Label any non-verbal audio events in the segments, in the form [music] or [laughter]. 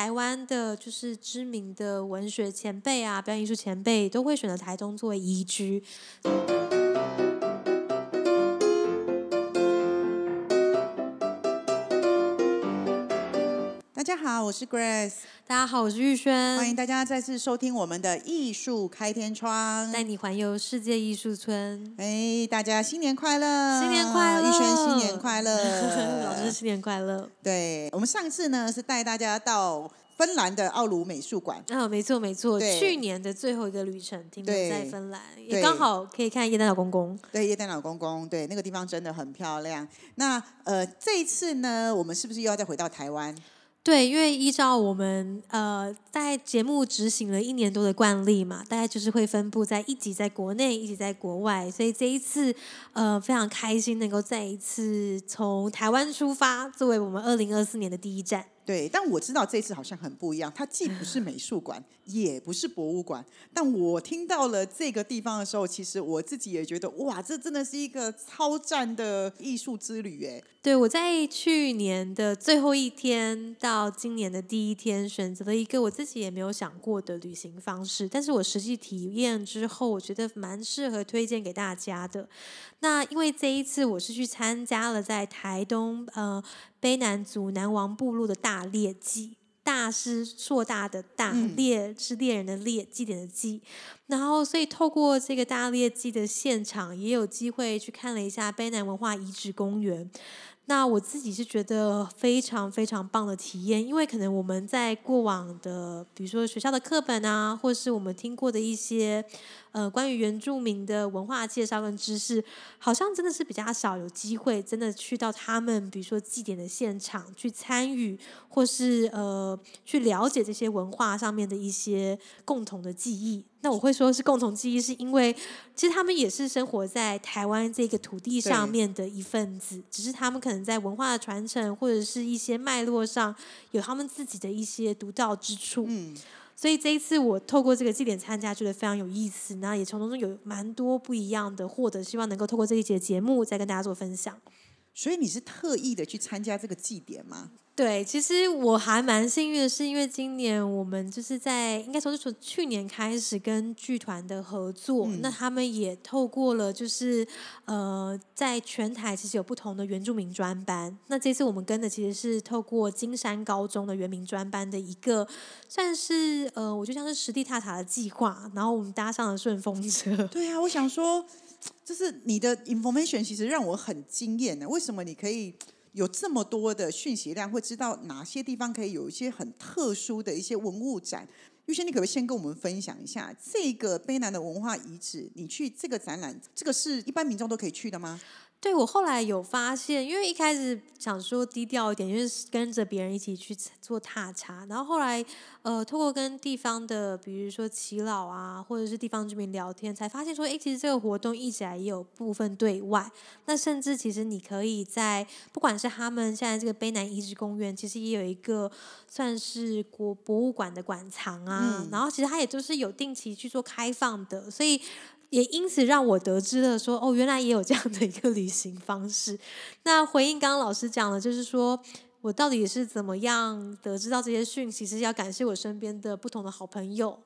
台湾的就是知名的文学前辈啊，表演艺术前辈都会选择台东作为宜居。好，我是 Grace，大家好，我是玉轩，欢迎大家再次收听我们的艺术开天窗，带你环游世界艺术村。哎，大家新年快乐！新年快乐！玉轩新年快乐！[laughs] 老师新年快乐！对我们上次呢是带大家到芬兰的奥鲁美术馆，啊，没错没错，去年的最后一个旅程停留在芬兰，也刚好可以看叶丹老公公。对，叶丹老公公，对，那个地方真的很漂亮。那呃，这一次呢，我们是不是又要再回到台湾？对，因为依照我们呃在节目执行了一年多的惯例嘛，大概就是会分布在一集在国内，一集在国外，所以这一次呃非常开心能够再一次从台湾出发，作为我们二零二四年的第一站。对，但我知道这次好像很不一样，它既不是美术馆，也不是博物馆。但我听到了这个地方的时候，其实我自己也觉得，哇，这真的是一个超赞的艺术之旅哎。对，我在去年的最后一天到今年的第一天，选择了一个我自己也没有想过的旅行方式，但是我实际体验之后，我觉得蛮适合推荐给大家的。那因为这一次我是去参加了在台东呃卑南族南王部落的大猎祭，大是硕大的大猎是猎人的猎祭典的祭，然后所以透过这个大猎祭的现场，也有机会去看了一下卑南文化遗址公园。那我自己是觉得非常非常棒的体验，因为可能我们在过往的，比如说学校的课本啊，或是我们听过的一些。呃，关于原住民的文化介绍跟知识，好像真的是比较少有机会，真的去到他们，比如说祭典的现场去参与，或是呃去了解这些文化上面的一些共同的记忆。那我会说是共同记忆，是因为其实他们也是生活在台湾这个土地上面的一份子，只是他们可能在文化的传承或者是一些脉络上，有他们自己的一些独到之处。嗯。所以这一次我透过这个祭典参加，觉得非常有意思，然后也从中有蛮多不一样的获得，希望能够透过这一节节目再跟大家做分享。所以你是特意的去参加这个祭典吗？对，其实我还蛮幸运的，是因为今年我们就是在应该说是从去年开始跟剧团的合作，那他们也透过了就是呃，在全台其实有不同的原住民专班，那这次我们跟的其实是透过金山高中的原民专班的一个算是呃，我就像是实地踏查的计划，然后我们搭上了顺风车。对啊，我想说，就是你的 information 其实让我很惊艳呢，为什么你可以？有这么多的讯息量，会知道哪些地方可以有一些很特殊的一些文物展。玉轩，你可不可以先跟我们分享一下这个卑南的文化遗址？你去这个展览，这个是一般民众都可以去的吗？对，我后来有发现，因为一开始想说低调一点，就是跟着别人一起去做踏查，然后后来呃，通过跟地方的，比如说耆老啊，或者是地方居民聊天，才发现说，哎，其实这个活动一直来也有部分对外，那甚至其实你可以在不管是他们现在这个卑南遗址公园，其实也有一个算是国博物馆的馆藏啊，然后其实它也就是有定期去做开放的，所以。也因此让我得知了说哦，原来也有这样的一个旅行方式。[laughs] 那回应刚刚老师讲的，就是说我到底是怎么样得知到这些讯息，是要感谢我身边的不同的好朋友。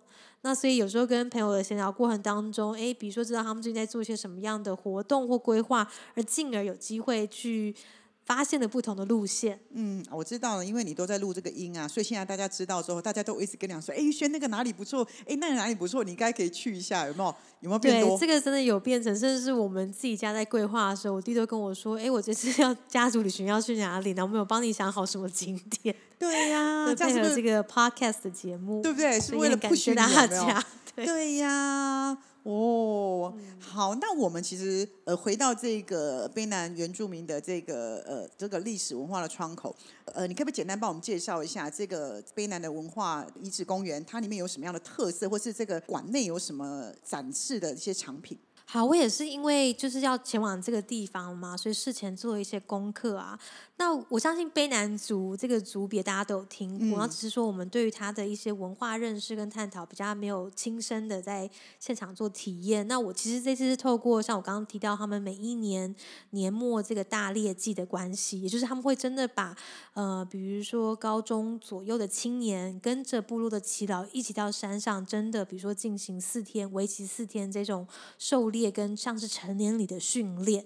那所以有时候跟朋友的闲聊过程当中，诶，比如说知道他们最近在做一些什么样的活动或规划，而进而有机会去。发现了不同的路线。嗯，我知道了，因为你都在录这个音啊，所以现在大家知道之后，大家都一直跟你讲说：“哎，轩那个哪里不错？哎，那个哪里不错？你应该可以去一下，有没有？有没有变多？”这个真的有变成，甚至是我们自己家在规划的时候，我弟都跟我说：“哎，我这次要家族旅行要去哪里呢？我们有帮你想好什么景点。”对呀，[laughs] 配合这个 podcast 的节目，对不对？是为了感谢大家。[laughs] 对呀。哦，好，那我们其实呃回到这个卑南原住民的这个呃这个历史文化的窗口，呃，你可不可以简单帮我们介绍一下这个卑南的文化遗址公园？它里面有什么样的特色，或是这个馆内有什么展示的一些藏品？好，我也是因为就是要前往这个地方嘛，所以事前做一些功课啊。那我相信卑南族这个族别大家都有听过，然后只是说我们对于他的一些文化认识跟探讨比较没有亲身的在现场做体验。那我其实这次是透过像我刚刚提到他们每一年年末这个大猎季的关系，也就是他们会真的把呃，比如说高中左右的青年跟着部落的耆老一起到山上，真的比如说进行四天为期四天这种狩猎跟像是成年礼的训练。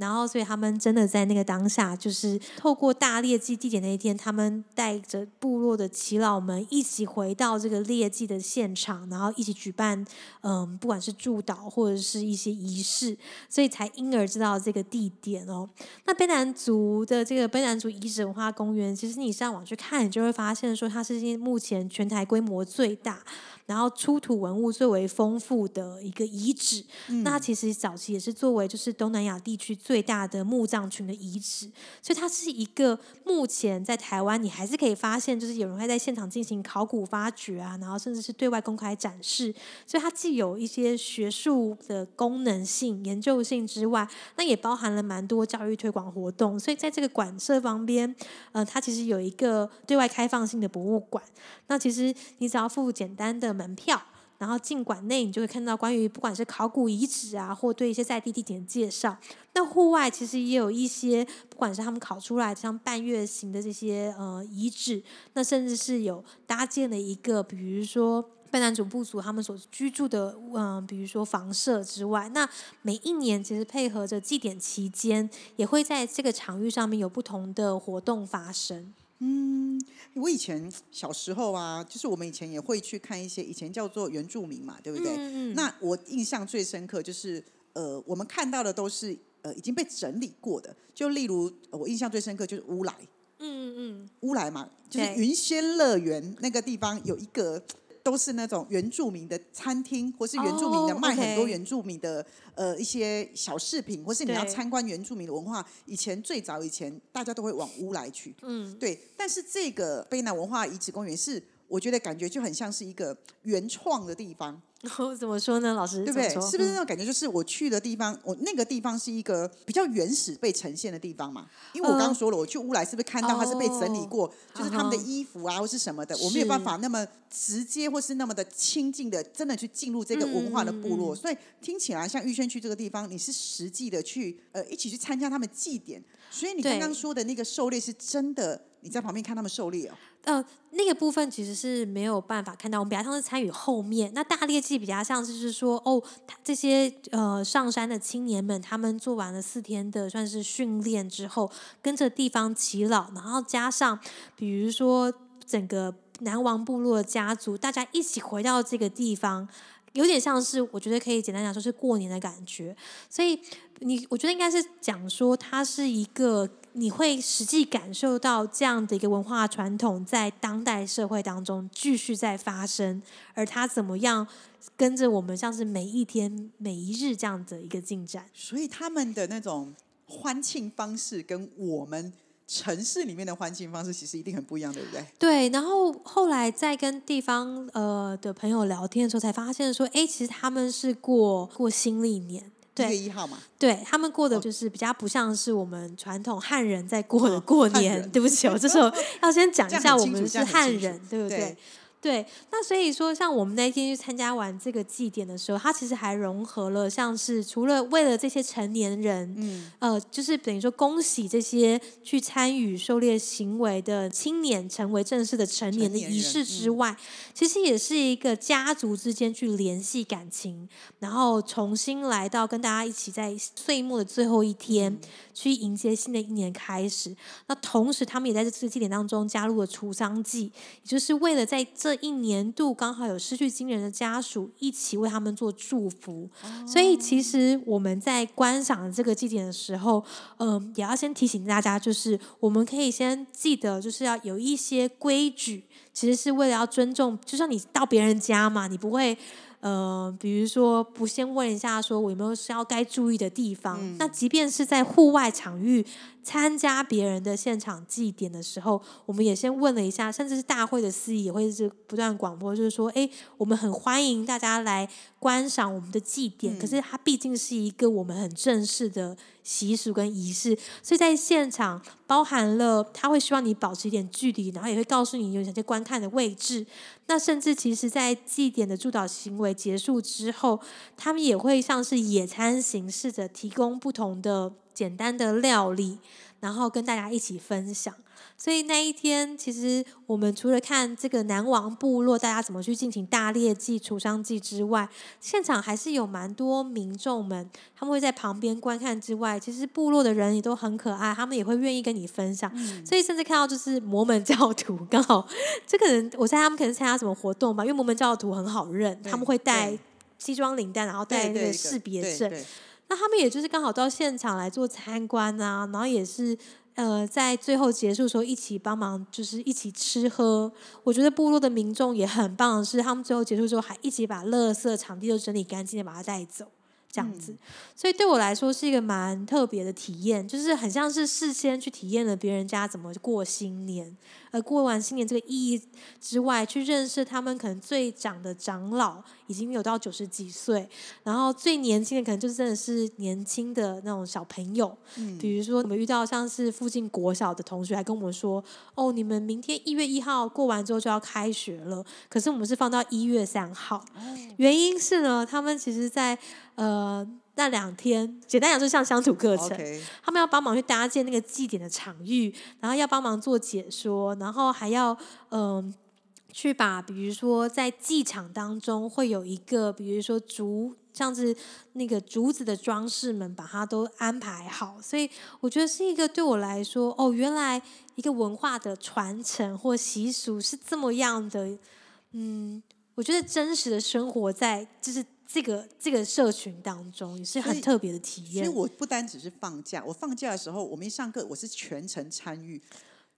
然后，所以他们真的在那个当下，就是透过大猎祭地点那一天，他们带着部落的耆老们一起回到这个猎祭的现场，然后一起举办，嗯，不管是祝祷或者是一些仪式，所以才因而知道这个地点哦。那卑南族的这个卑南族遗址文化公园，其实你上网去看，你就会发现说，它是目前全台规模最大。然后出土文物最为丰富的一个遗址，那它其实早期也是作为就是东南亚地区最大的墓葬群的遗址，所以它是一个目前在台湾你还是可以发现，就是有人会在现场进行考古发掘啊，然后甚至是对外公开展示，所以它既有一些学术的功能性、研究性之外，那也包含了蛮多教育推广活动，所以在这个馆舍旁边，呃，它其实有一个对外开放性的博物馆，那其实你只要付简单的。门票，然后进馆内，你就会看到关于不管是考古遗址啊，或对一些在地地点的介绍。那户外其实也有一些，不管是他们考出来像半月形的这些呃遗址，那甚至是有搭建了一个，比如说贝南主部族他们所居住的，嗯，比如说房舍之外，那每一年其实配合着祭典期间，也会在这个场域上面有不同的活动发生。嗯，我以前小时候啊，就是我们以前也会去看一些以前叫做原住民嘛，对不对？那我印象最深刻就是，呃，我们看到的都是呃已经被整理过的，就例如我印象最深刻就是乌来，嗯嗯，乌来嘛，就是云仙乐园那个地方有一个。都是那种原住民的餐厅，或是原住民的卖很多原住民的呃一些小饰品，或是你要参观原住民的文化。以前最早以前，大家都会往乌来去。嗯，对。但是这个卑南文化遗址公园是，我觉得感觉就很像是一个原创的地方。[laughs] 怎么说呢，老师？对不对？是不是那种感觉？就是我去的地方，我那个地方是一个比较原始被呈现的地方嘛？因为我刚刚说了，我去乌来是不是看到它是被整理过，就是他们的衣服啊，或是什么的，我没有办法那么直接或是那么的亲近的，真的去进入这个文化的部落。所以听起来像玉轩区这个地方，你是实际的去呃一起去参加他们祭典，所以你刚刚说的那个狩猎是真的。你在旁边看他们狩猎哦。呃，那个部分其实是没有办法看到，我们比较像是参与后面。那大猎祭比较像是是说，哦，这些呃上山的青年们，他们做完了四天的算是训练之后，跟着地方耆老，然后加上比如说整个南王部落的家族，大家一起回到这个地方。有点像是，我觉得可以简单讲说是过年的感觉，所以你我觉得应该是讲说它是一个你会实际感受到这样的一个文化传统在当代社会当中继续在发生，而它怎么样跟着我们像是每一天每一日这样的一个进展，所以他们的那种欢庆方式跟我们。城市里面的欢庆方式其实一定很不一样，对不对？对，然后后来在跟地方呃的朋友聊天的时候，才发现说，哎，其实他们是过过新历年，一月一号嘛，对他们过的就是比较不像是我们传统汉人在过的过年。对不起，我这时候 [laughs] 要先讲一下，我们是汉人，对不对？对，那所以说，像我们那天去参加完这个祭典的时候，它其实还融合了，像是除了为了这些成年人，嗯，呃，就是等于说恭喜这些去参与狩猎行为的青年成为正式的成年的仪式之外，其实也是一个家族之间去联系感情，然后重新来到跟大家一起在岁末的最后一天去迎接新的一年开始。那同时，他们也在这次祭典当中加入了除丧祭，也就是为了在这。这一年度刚好有失去亲人的家属一起为他们做祝福，所以其实我们在观赏这个祭典的时候，嗯，也要先提醒大家，就是我们可以先记得，就是要有一些规矩，其实是为了要尊重，就像你到别人家嘛，你不会。呃，比如说不先问一下，说我有没有需要该注意的地方？嗯那即便是在户外场域参加别人的现场祭典的时候，我们也先问了一下，甚至是大会的司仪也会是不断广播，就是说，哎，我们很欢迎大家来观赏我们的祭典，可是它毕竟是一个我们很正式的习俗跟仪式，所以在现场包含了他会希望你保持一点距离，然后也会告诉你有哪些观看的位置。那甚至其实，在祭典的祝祷行为结束之后，他们也会像是野餐形式的提供不同的简单的料理，然后跟大家一起分享。所以那一天，其实我们除了看这个南王部落大家怎么去进行大猎祭、除伤祭之外，现场还是有蛮多民众们，他们会在旁边观看之外，其实部落的人也都很可爱，他们也会愿意跟你分享。所以甚至看到就是摩门教徒，刚好这个人，我猜他们可能参加什么活动吧，因为摩门教徒很好认，他们会带西装领带，然后带那个识别证。对对那他们也就是刚好到现场来做参观啊，然后也是呃在最后结束的时候一起帮忙，就是一起吃喝。我觉得部落的民众也很棒的是，他们最后结束之后还一起把垃圾场地都整理干净的把它带走。这样子，所以对我来说是一个蛮特别的体验，就是很像是事先去体验了别人家怎么过新年，而过完新年这个意义之外，去认识他们可能最长的长老已经有到九十几岁，然后最年轻的可能就是真的是年轻的那种小朋友，比如说我们遇到像是附近国小的同学还跟我们说，哦，你们明天一月一号过完之后就要开学了，可是我们是放到一月三号，原因是呢，他们其实在呃那两天，简单讲就像乡土课程。他们要帮忙去搭建那个祭典的场域，然后要帮忙做解说，然后还要嗯、去把比如说在祭场当中会有一个，比如说竹。像是那个竹子的装饰们，把它都安排好，所以我觉得是一个对我来说，哦，原来一个文化的传承或习俗是这么样的，嗯，我觉得真实的生活在就是这个这个社群当中，也是很特别的体验所以验。我不单只是放假，我放假的时候，我们一上课，我是全程参与。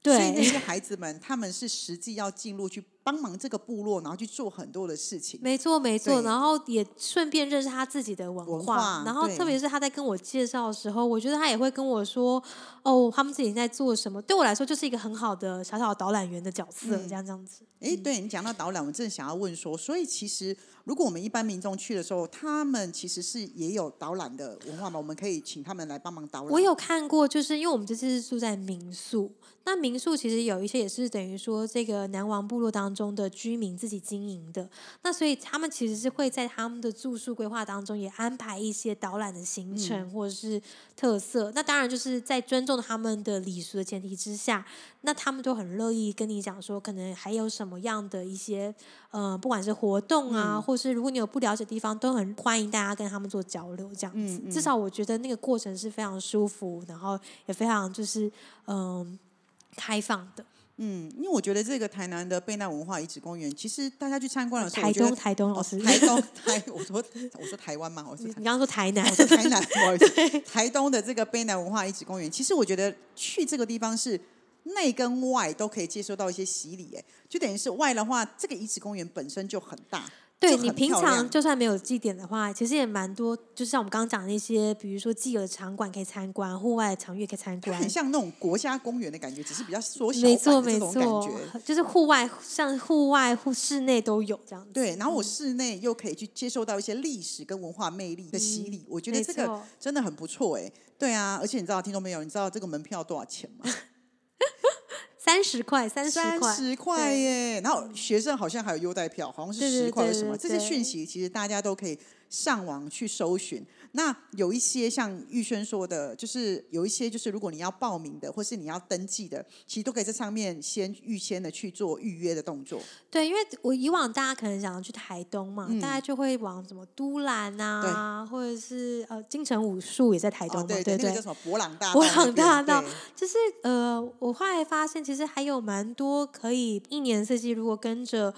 对所以那些孩子们，他们是实际要进入去帮忙这个部落，然后去做很多的事情。没错，没错，然后也顺便认识他自己的文化，文化然后特别是他在跟我介绍的时候，我觉得他也会跟我说，哦，他们自己在做什么。对我来说，就是一个很好的小小的导览员的角色，嗯这样这样子。哎，对你讲到导览，我正想要问说，所以其实如果我们一般民众去的时候，他们其实是也有导览的文化嘛？我们可以请他们来帮忙导览。我有看过，就是因为我们这次是住在民宿，那民宿其实有一些也是等于说这个南王部落当中的居民自己经营的，那所以他们其实是会在他们的住宿规划当中也安排一些导览的行程或者是特色。那当然就是在尊重他们的礼俗的前提之下，那他们都很乐意跟你讲说，可能还有什么样的一些呃，不管是活动啊，或是如果你有不了解的地方，都很欢迎大家跟他们做交流，这样子。至少我觉得那个过程是非常舒服，然后也非常就是嗯、开放的。嗯，因为我觉得这个台南的贝纳文化遗址公园，其实大家去参观的时候，台东，台东老哦师，台东台，我说我说台湾嘛，我说你你刚刚说台南我，说台南，[laughs] 不好意思，台东的这个贝南文化遗址公园，其实我觉得去这个地方是内跟外都可以接受到一些洗礼，哎，就等于是外的话，这个遗址公园本身就很大，对你平常就算没有祭典的话，其实也蛮多，就像我们刚刚讲的那些，比如说既有的场馆可以参观，户外的场域可以参观很。像那种国家公园的感觉，只是比较缩小没错，没错觉。，就是户外，像户外、户室内都有这样子。对，然后我室内又可以去接受到一些历史跟文化魅力的洗礼，我觉得没这个真的很不错哎。对啊，而且你知道，听众朋友，你知道这个门票多少钱吗？[laughs] 三十块，三十块三，十块耶！然后学生好像还有优待票，好像是十块什么？这些讯息其实大家都可以上网去搜寻。那有一些像玉轩说的，就是有一些就是如果你要报名的，或是你要登记的，其实都可以在上面先预先的去做预约的动作。对，因为我以往大家可能想要去台东嘛，嗯。大家就会往什么都兰啊，或者是呃金城武术也在台东对对那个叫什么博朗大道博朗大道。就是呃，我后来发现，其实还有蛮多可以一年四季，如果跟着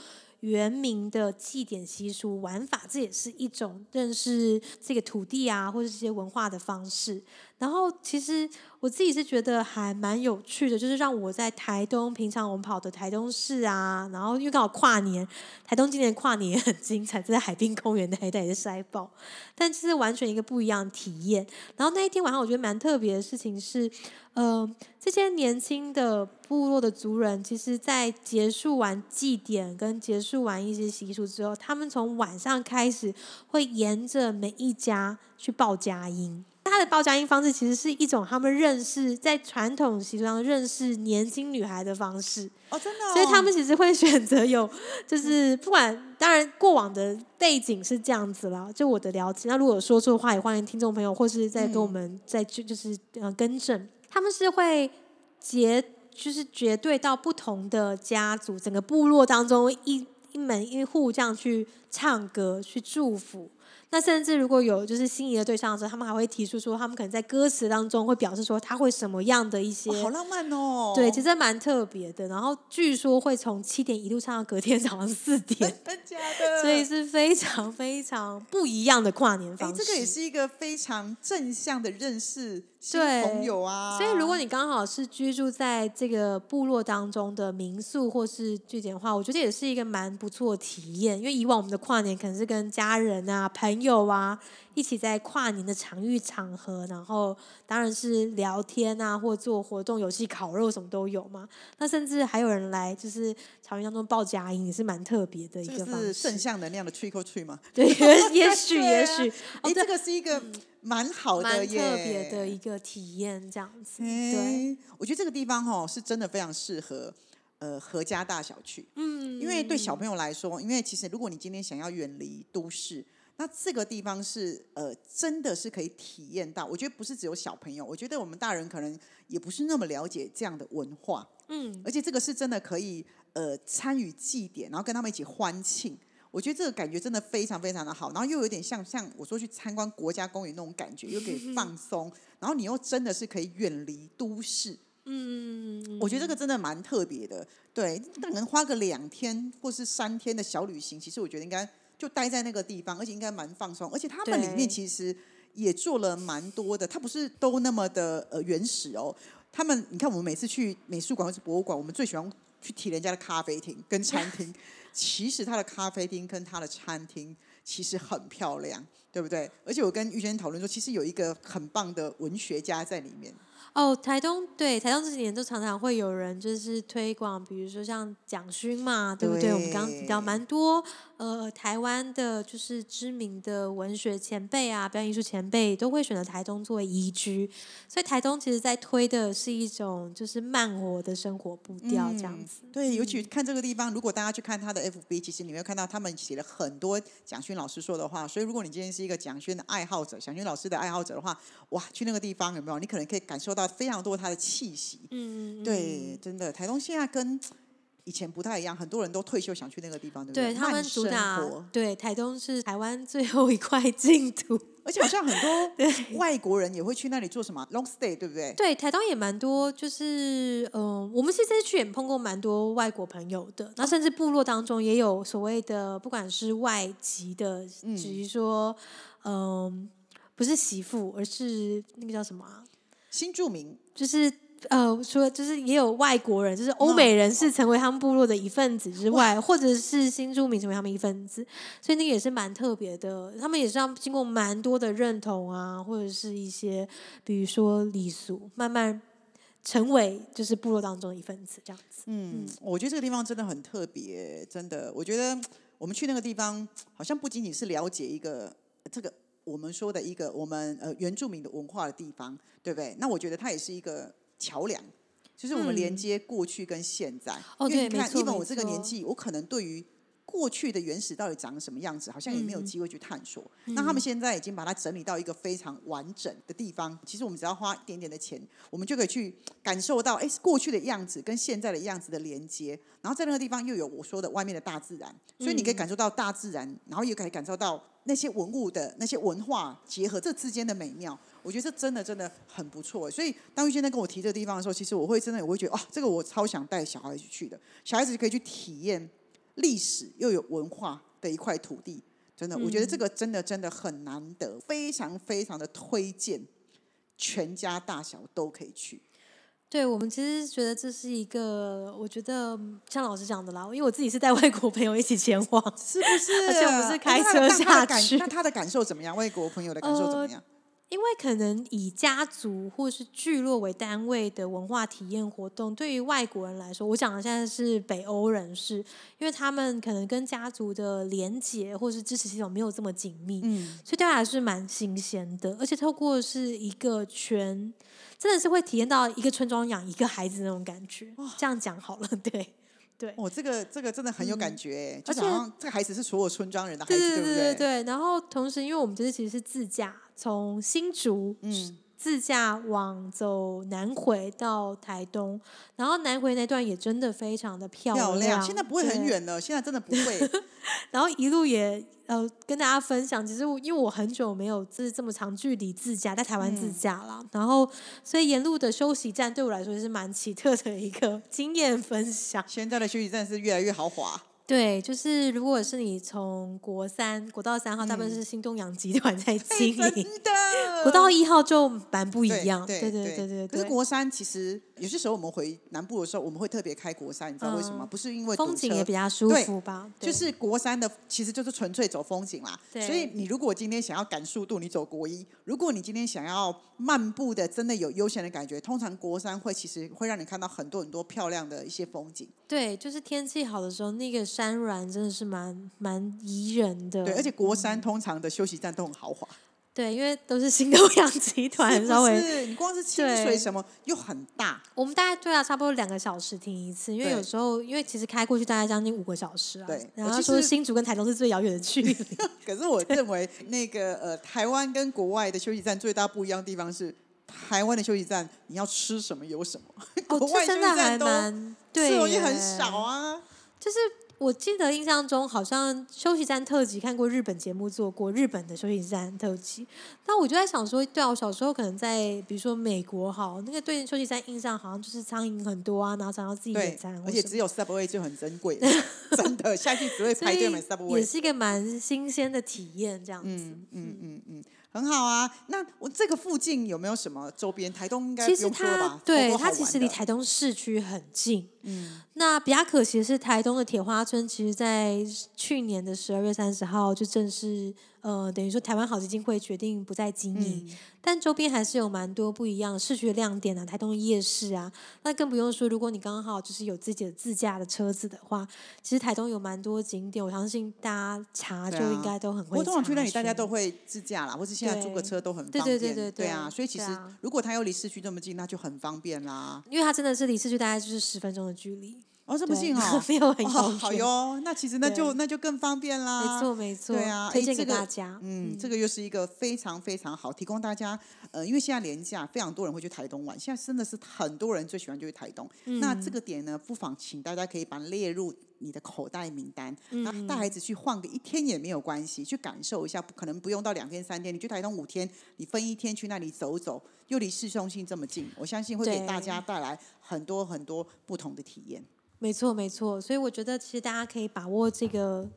原民的祭典习俗玩法，这也是一种认识这个土地啊，或者这些文化的方式。然后其实我自己是觉得还蛮有趣的，就是让我在台东，平常我们跑的台东市啊，然后因为刚好跨年，台东今年跨年也很精彩，在海滨公园那一带也是塞爆，但是完全一个不一样的体验。然后那一天晚上，我觉得蛮特别的事情是，呃，这些年轻的部落的族人，其实在结束完祭典跟结束完一些习俗之后，他们从晚上开始会沿着每一家去报佳音。他的报佳音方式其实是一种他们认识在传统习俗上认识年轻女孩的方式哦，真的、哦，所以他们其实会选择有，就是不管当然过往的背景是这样子啦，就我的了解。那如果说错的话，也欢迎听众朋友或是在跟我们再就就是呃更正。他们是会结，就是绝对到不同的家族，整个部落当中一一门一户这样去唱歌去祝福。那甚至如果有就是心仪的对象的时候，他们还会提出说，他们可能在歌词当中会表示说他会什么样的一些，好浪漫哦。对，其实蛮特别的。然后据说会从七点一路唱到隔天早上四点，真假的？[laughs] 所以是非常非常不一样的跨年方式。这个也是一个非常正向的认识新朋友啊。所以如果你刚好是居住在这个部落当中的民宿或是据点的话，我觉得也是一个蛮不错的体验。因为以往我们的跨年可能是跟家人啊、朋友。有啊，一起在跨年的场域场合，然后当然是聊天啊，或做活动、游戏、烤肉什么都有嘛。那甚至还有人来，就是场域当中报佳音，也是蛮特别的一个方式。正向能量的 trick or treat 吗？[laughs] 对，也 [laughs] 许也许，哎，这个是一个蛮好的、蛮特别的一个体验，这样子。对，我觉得这个地方哈是真的非常适合呃合家大小去。嗯，因为对小朋友来说，因为其实如果你今天想要远离都市。那这个地方是呃，真的是可以体验到。我觉得不是只有小朋友，我觉得我们大人可能也不是那么了解这样的文化。嗯，而且这个是真的可以呃参与祭典，然后跟他们一起欢庆。我觉得这个感觉真的非常非常的好，然后又有点像像我说去参观国家公园那种感觉，又可以放 [laughs] 松，然后你又真的是可以远离都市。嗯，我觉得这个真的蛮特别的。对，可能花个两天或是三天的小旅行，其实我觉得应该。就待在那个地方，而且应该蛮放松。而且他们里面其实也做了蛮多的，它不是都那么的呃原始哦。他们你看，我们每次去美术馆或是博物馆，我们最喜欢去提人家的咖啡厅跟餐厅。[laughs] 其实他的咖啡厅跟他的餐厅其实很漂亮，对不对？而且我跟玉轩讨论说，其实有一个很棒的文学家在里面。哦，台东对台东这几年都常常会有人就是推广，比如说像蒋勋嘛，对不对？我们刚刚提到蛮多呃台湾的，就是知名的文学前辈啊，表演艺术前辈都会选择台东作为宜居，所以台东其实在推的是一种就是慢活的生活步调这样子。对，尤其看这个地方，如果大家去看他的 FB，其实你会看到他们写了很多蒋勋老师说的话。所以如果你今天是一个蒋勋的爱好者，蒋勋老师的爱好者的话，哇，去那个地方有没有？你可能可以感受到。非常多他的气息，嗯，对，真的，台东现在跟以前不太一样，很多人都退休想去那个地方，对不对？他们主打对台东是台湾最后一块净土，而且好像很多 [laughs] 外国人也会去那里做什么 long stay，对不对？对，台东也蛮多，就是嗯，我们其实去也碰过蛮多外国朋友的，然后甚至部落当中也有所谓的，不管是外籍的，至于说嗯，不是媳妇，而是那个叫什么？新住民就是呃，除了就是也有外国人，就是欧美人士成为他们部落的一份子之外，或者是新住民成为他们一份子，所以那个也是蛮特别的。他们也是要经过蛮多的认同啊，或者是一些比如说礼俗，慢慢成为就是部落当中的一份子这样子。嗯，我觉得这个地方真的很特别，真的，我觉得我们去那个地方，好像不仅仅是了解一个这个。我们说的一个我们呃原住民的文化的地方，对不对？那我觉得它也是一个桥梁，就是我们连接过去跟现在。因为你看。因为我这个年纪，我可能对于过去的原始到底长什么样子，好像也没有机会去探索。那他们现在已经把它整理到一个非常完整的地方。其实我们只要花一点点的钱，我们就可以去感受到，哎，过去的样子跟现在的样子的连接。然后在那个地方又有我说的外面的大自然，所以你可以感受到大自然，然后也可以感受到。那些文物的那些文化结合，这之间的美妙，我觉得这真的真的很不错。所以当玉现在跟我提这个地方的时候，其实我会真的我会觉得，哦，这个我超想带小孩子去的。小孩子可以去体验历史又有文化的一块土地，真的，我觉得这个真的真的很难得，非常非常的推荐。全家大小都可以去。对我们其实觉得这是一个，我觉得像老师讲的啦，因为我自己是带外国朋友一起前往，是不是？[laughs] 而且我们是开车下去那他的感受怎么样？外国朋友的感受怎么呃样？因为可能以家族或是聚落为单位的文化体验活动，对于外国人来说，我讲的现在是北欧人士，因为他们可能跟家族的连结或是支持系统没有这么紧密，嗯，所以对他来说是蛮新鲜的，而且透过是一个全，真的是会体验到一个村庄养一个孩子那种感觉。这样讲好了，对 [laughs] 对。哦，这个这个真的很有感觉，就而且是好像这个孩子是所有村庄人的孩对子，不对对对对，然后同时，因为我们这次其实是自驾，从新竹嗯自驾往走南回到台东，然后南回那段也真的非常的漂漂亮。亮，现在不会很对，远了，现在真的不会。[laughs] 然后一路也呃跟大家分享，其实我因为我很久没有就是这么长距离自驾，在台湾嗯自驾了，然后所以沿路的休息站对我来说是蛮奇特的一个经验分享。现在的休息站是越来越豪华，对，就是如果是你从国三国道三号，大部分是新东阳集团在 [laughs] 经营，嗯真的。国道一号就蛮不一对样。对对对对可是国山其实有些时候我们回南部的时候，我们会特别开国三，你知道为什么？嗯不是因为堵风景也比较舒服吧？就是国三的，其实就是纯粹走风景啦。所以你如果今天想要赶速度，你走国一；如果你今天想要漫步的，真的有悠闲的感觉，通常国三会其实会让你看到很多很多漂亮的一些风景。对，就是天气好的时候，那个山峦真的是蛮蛮宜人的。对，而且国山通常的休息站都很豪华，对，因为都是新东阳集团，是稍微不是？你光是清水什么又很大，我们大概对啊，差不多两个小时停一次，因为有时候因为其实开过去大概将近五个小时啊。对然后说新竹跟台东是最遥远的距离。[laughs] 可是我认为那个呃，台湾跟国外的休息站最大不一样的地方是，台湾的休息站你要吃什么有什么，哦，国外真的还休息站都蛮对吃东西耶很少啊。就是我记得印象中，好像休息站特辑看过日本节目做过日本的休息站特辑，那我就在想说，对啊，我小时候可能在比如说美国好，那个对休息站印象好像就是苍蝇很多啊，然后想要自己对点餐，，而且只有 Subway 就很珍贵，真的 [laughs] 下去只会排队买 Subway 也。是一个蛮新鲜的体验，这样子。嗯嗯嗯嗯，很好啊。那我这个附近有没有什么周边？台东应该不其实它？对它其实离台东市区很近。嗯那比较可惜的是，台东的铁花村其实在去年的十二月三十号就正式呃，等于说台湾好基金会决定不再经营，嗯但周边还是有蛮多不一样的市区的亮点啊，台东的夜市啊，那更不用说，如果你刚好就是有自己的自驾的车子的话，其实台东有蛮多景点，我相信大家查就应该都很会查询。不过通常去那里大家都会自驾啦，或是现在租个车都很方便。对对对啊，对所以其实如果它又离市区这么近，那就很方便啦。因为它真的是离市区大概就是十分钟的距离，哦，这么对近哦，[laughs] 没有很哦好哟，那其实 [laughs] 那就那就更方便啦。没错没错，对啊推荐给诶这个大家。嗯，这个又是一个非常非常好，提供大家。呃，因为现在廉价，非常多人会去台东玩。现在真的是很多人最喜欢就去台东。那这个点呢，不妨请大家可以把它列入你的口袋名单。那带孩子去晃个一天也没有关系，去感受一下，不可能不用到两天三天。你去台东五天，你分一天去那里走走，又离市中心这么近，我相信会给大家带来很多很多不同的体验。没错，没错，所以我觉得其实大家可以把握这个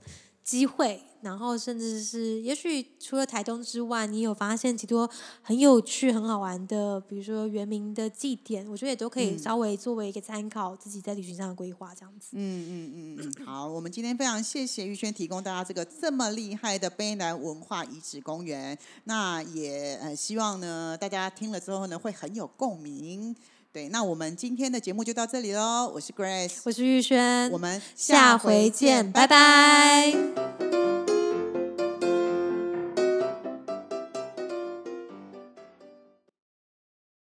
机会，然后甚至是，也许除了台东之外，你有发现几多很有趣、很好玩的，比如说原名的祭典，我觉得也都可以稍微作为一个参考，自己在旅行上的规划这样子。嗯嗯嗯嗯，好，我们今天非常谢谢玉轩提供大家这个这么厉害的卑南文化遗址公园。那也呃希望呢大家听了之后呢会很有共鸣。对，那我们今天的节目就到这里喽。我是 Grace，我是玉轩，我们下回见，拜拜